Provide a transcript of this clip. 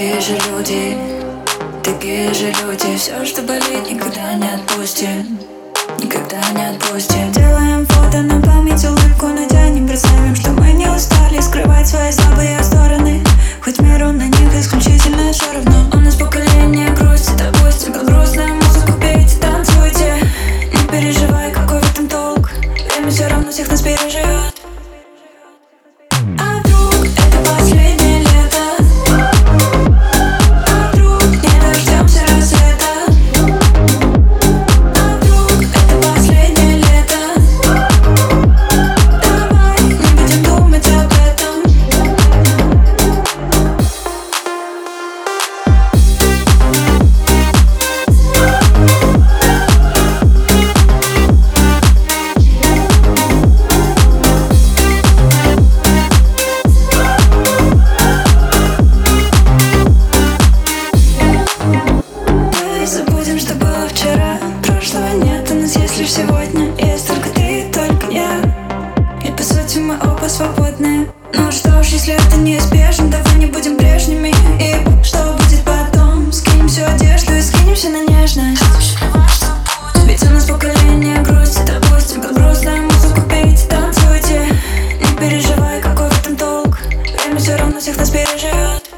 такие же люди Такие же люди. Все, что болит, никогда не отпустим Никогда не отпустим Делаем фото на память, улыбку натянем, Представим, что мы не устали. Скрывать свои слабые стороны Хоть миру на них исключительно все равно. У нас поколение грусти, допустим, под грустную музыку пейте, танцуйте. Не переживай, какой в этом толк. Время все равно всех нас переживет. хочешь сегодня Есть только ты только я. И по сути мы оба свободны. Ну что ж, если это неизбежно Давай не будем прежними. И что будет потом? Скинем всю одежду и скинемся на нежность. Ведь у нас поколение грусти Допустим, как грустная музыку пейте Танцуйте, не переживай Какой в этом толк Время все равно всех нас переживет